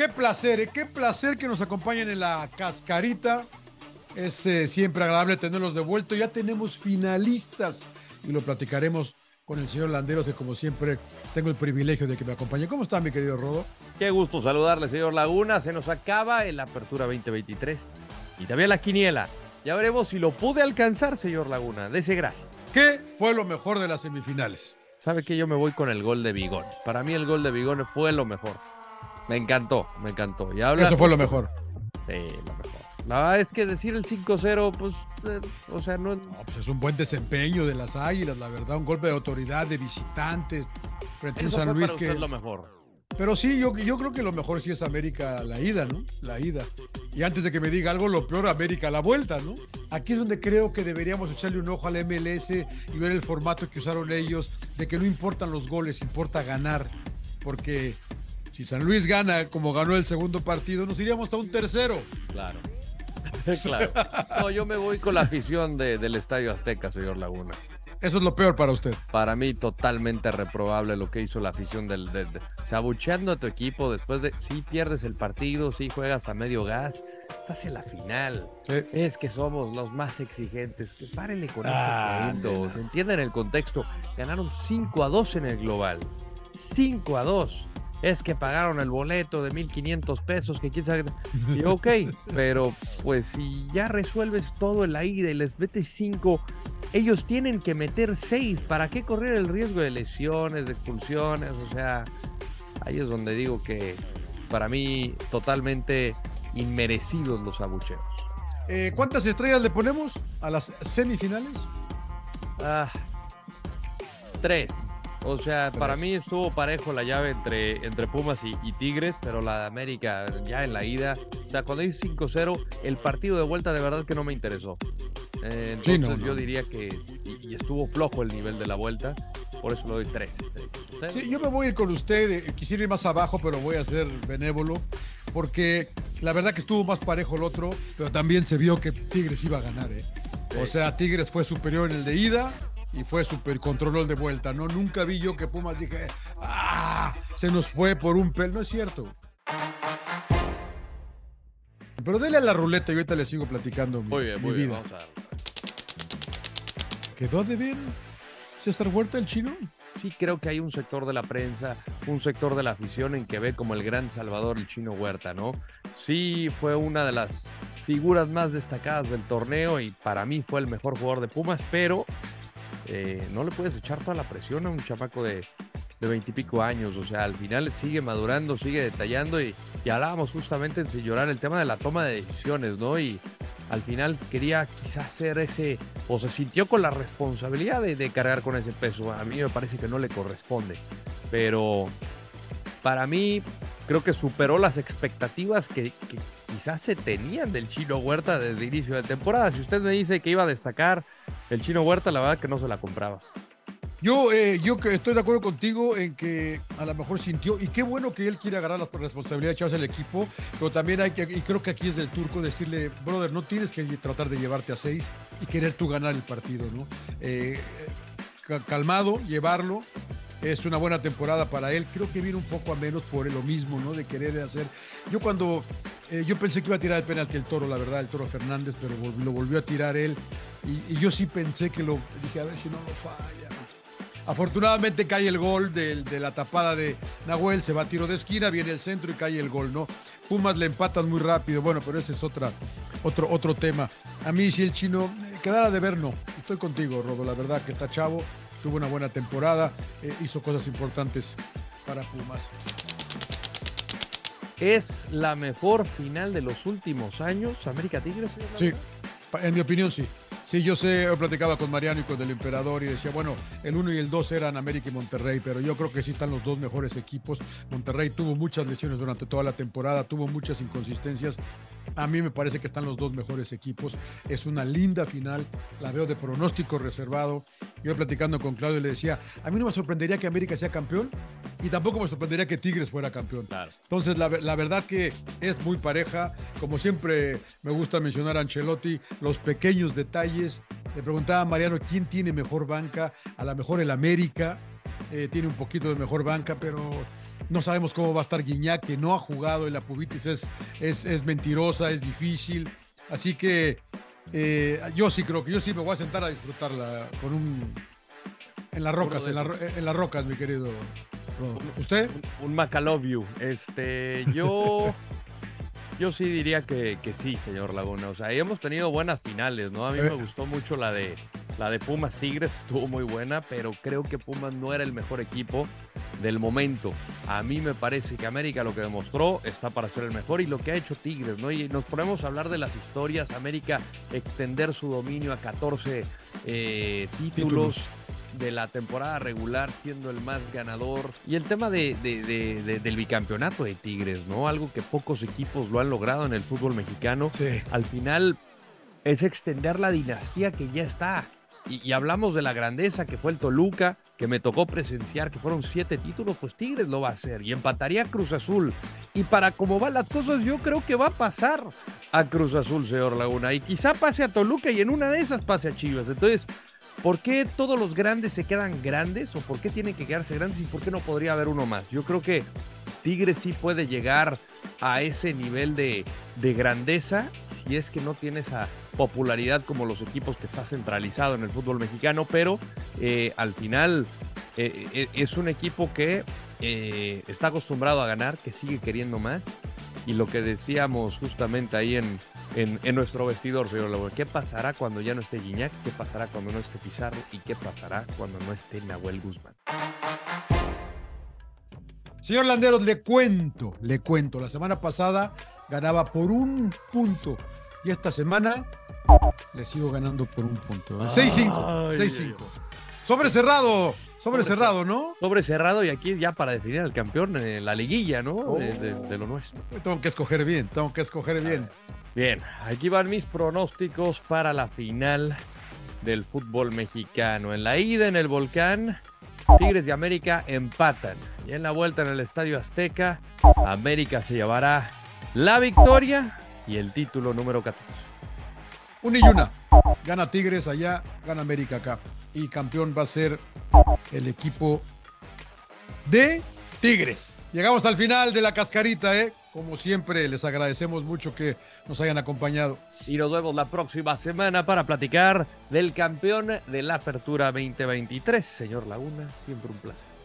qué placer, eh, qué placer que nos acompañen en la cascarita. Es eh, siempre agradable tenerlos de vuelta. Ya tenemos finalistas y lo platicaremos con el señor Landeros, que como siempre tengo el privilegio de que me acompañe. ¿Cómo está, mi querido Rodo? Qué gusto saludarle, señor Laguna. Se nos acaba el Apertura 2023 y también la quiniela. Ya veremos si lo pude alcanzar, señor Laguna. Dese gracias. ¿Qué fue lo mejor de las semifinales? Sabe que yo me voy con el gol de Bigón. Para mí el gol de Bigón fue lo mejor. Me encantó, me encantó. Y habla... Eso fue lo mejor. Sí, lo mejor. La verdad es que decir el 5-0, pues, eh, o sea, no... no pues es un buen desempeño de las Águilas, la verdad, un golpe de autoridad de visitantes frente a un San Luis que es lo mejor. Pero sí, yo, yo creo que lo mejor sí es América la ida, ¿no? La ida. Y antes de que me diga algo, lo peor, América la vuelta, ¿no? Aquí es donde creo que deberíamos echarle un ojo al MLS y ver el formato que usaron ellos, de que no importan los goles, importa ganar. Porque si San Luis gana como ganó el segundo partido, nos iríamos a un tercero. Claro. claro. No, yo me voy con la afición de, del Estadio Azteca, señor Laguna. Eso es lo peor para usted. Para mí, totalmente reprobable lo que hizo la afición del. del, del chabucheando a tu equipo después de. Si pierdes el partido, si juegas a medio gas, estás en la final. Sí. Es que somos los más exigentes. Que párenle con Ah, esos momentos. nena. Entienden el contexto. Ganaron 5 a 2 en el global. 5 a 2. Es que pagaron el boleto de 1500 pesos, que quién sabe. Y ok, pero pues si ya resuelves todo en la ida y les metes 5, ellos tienen que meter 6. ¿Para qué correr el riesgo de lesiones, de expulsiones? O sea, ahí es donde digo que para mí totalmente inmerecidos los abucheos. Eh, ¿Cuántas estrellas le ponemos a las semifinales? Ah, tres. O sea, para mí estuvo parejo la llave entre, entre Pumas y, y Tigres, pero la de América ya en la ida. O sea, cuando dice 5-0, el partido de vuelta de verdad que no me interesó. Eh, Sí, entonces no, no. yo diría que y, y estuvo flojo el nivel de la vuelta. Por eso le doy tres. Sí, yo me voy a ir con usted. eh, Quisiera ir más abajo, pero voy a ser benévolo. Porque la verdad que estuvo más parejo el otro, pero también se vio que Tigres iba a ganar. ¿eh? O sea, Tigres fue superior en el de ida y fue super controló el de vuelta. No, nunca vi yo que Pumas dije, ¡ah! Se nos fue por un pel. No es cierto. Pero dele a la ruleta y ahorita le sigo platicando mi, Muy bien, mi muy bien. vida. Vamos a. ¿Quedó de ver César Huerta el chino? Sí creo que hay un sector de la prensa, un sector de la afición en que ve como el gran salvador el chino Huerta, ¿no? Sí fue una de las figuras más destacadas del torneo y para mí fue el mejor jugador de Pumas, pero eh, no le puedes echar toda la presión a un chamaco de de veintipico años, o sea, al final sigue madurando, sigue detallando y, hablábamos justamente en Sin Llorar el tema de la toma de decisiones, ¿no? Y al final quería quizás ser ese, o se sintió con la responsabilidad de, de cargar con ese peso. A mí me parece que no le corresponde, pero para mí creo que superó las expectativas que, que quizás se tenían del Chino Huerta desde el inicio de temporada. Si usted me dice que iba a destacar el Chino Huerta, la verdad que no se la compraba. Yo, eh, estoy de acuerdo contigo en que a lo mejor sintió, y qué bueno que él quiere agarrar la responsabilidad de echarse al equipo, pero también hay que, y creo que aquí es del turco decirle, brother, no tienes que tratar de llevarte a seis y querer tú ganar el partido, ¿no? Eh, ca- calmado, llevarlo. Es una buena temporada para él. Creo que viene un poco a menos por lo mismo, ¿no? De querer hacer. Yo cuando. eh, yo pensé que iba a tirar el penalti el toro, la verdad, el toro Fernández, pero lo volvió a tirar él. Y, y yo sí pensé que lo. Dije, a ver si no lo falla. Afortunadamente cae el gol del- de, la tapada de Nahuel, se va a tiro de esquina, viene el centro y cae el gol, ¿no? Pumas le empatan muy rápido, bueno, pero ese es otra, otro, otro tema. A mí si el chino eh, quedara de ver, no. Estoy contigo, Rodo, la verdad que está chavo, tuvo una buena temporada, eh, hizo cosas importantes para Pumas. ¿Es la mejor final de los últimos años, América Tigres? Sí, en mi opinión sí. Sí, yo sé, yo platicaba con Mariano y con el emperador y decía, bueno, el 1 y el 2 eran América y Monterrey, pero yo creo que sí están los dos mejores equipos. Monterrey tuvo muchas lesiones durante toda la temporada, tuvo muchas inconsistencias. A mí me parece que están los dos mejores equipos. Es una linda final, la veo de pronóstico reservado. Yo platicando con Claudio le decía, a mí no me sorprendería que América sea campeón y tampoco me sorprendería que Tigres fuera campeón. Claro. Entonces, la verdad que es muy pareja. Como siempre me gusta mencionar a Ancelotti, los pequeños detalles. Le preguntaba a Mariano quién tiene mejor banca. A lo mejor el América eh, tiene un poquito de mejor banca, pero No sabemos cómo va a estar Guiñac, que no ha jugado y la pubitis es, es, es mentirosa, es difícil. Así que eh, yo sí creo que yo sí me voy a sentar a disfrutarla con un. En las rocas, en, en las rocas, mi querido. ¿Usted? Un, un Este, yo. Yo sí diría que, que, sí, señor Laguna. O sea, hemos tenido buenas finales, ¿no? A mí me eh. gustó mucho la de la de Pumas Tigres, estuvo muy buena, pero creo que Pumas no era el mejor equipo del momento. A mí me parece que América lo que demostró está para ser el mejor y lo que ha hecho Tigres, ¿no? Y nos ponemos a hablar de las historias, América extender su dominio a 14 eh, títulos de la temporada regular siendo el más ganador. Y el tema de, del bicampeonato de Tigres, ¿no? Algo que pocos equipos lo han logrado en el fútbol mexicano. Al final es extender la dinastía que ya está. Y, hablamos de la grandeza que fue el Toluca, que me tocó presenciar, que fueron siete títulos, pues Tigres lo va a hacer y empataría Cruz Azul. Y para cómo van las cosas, yo creo que va a pasar a Cruz Azul, señor Laguna. Y quizá pase a Toluca y en una de esas pase a Chivas. Entonces, ¿Por qué todos los grandes se quedan grandes o por qué tienen que quedarse grandes y por qué no podría haber uno más? Yo creo que Tigres sí puede llegar a ese nivel de, grandeza si es que no tiene esa popularidad como los equipos que está centralizado en el fútbol mexicano, pero eh, al final eh, eh, es un equipo que está acostumbrado a ganar, que sigue queriendo más y lo que decíamos justamente ahí en, en, nuestro vestidor, señor Laguna. ¿Qué pasará cuando ya no esté Guiñac? ¿Qué pasará cuando no esté Pizarro? ¿Y qué pasará cuando no esté Nahuel Guzmán? Señor Landeros, le cuento, le cuento. La semana pasada ganaba por un punto y esta semana le sigo ganando por un punto. 6-5, 6-5. Sobre cerrado, sobre, cerrado, ¿no? Sobre cerrado y aquí ya para definir al campeón en la liguilla, ¿no? de, de, lo nuestro. Tengo que escoger bien, tengo que escoger bien. Bien, aquí van mis pronósticos para la final del fútbol mexicano. En la ida en el volcán, Tigres de América empatan. Y en la vuelta en el Estadio Azteca, América se llevará la victoria y el título número 14. Un y una. Gana Tigres allá, gana América acá. Y campeón va a ser el equipo de Tigres. Llegamos al final de la cascarita, ¿eh? Como siempre, les agradecemos mucho que nos hayan acompañado. Y nos vemos la próxima semana para platicar del campeón de la Apertura 2023. Señor Laguna, siempre un placer.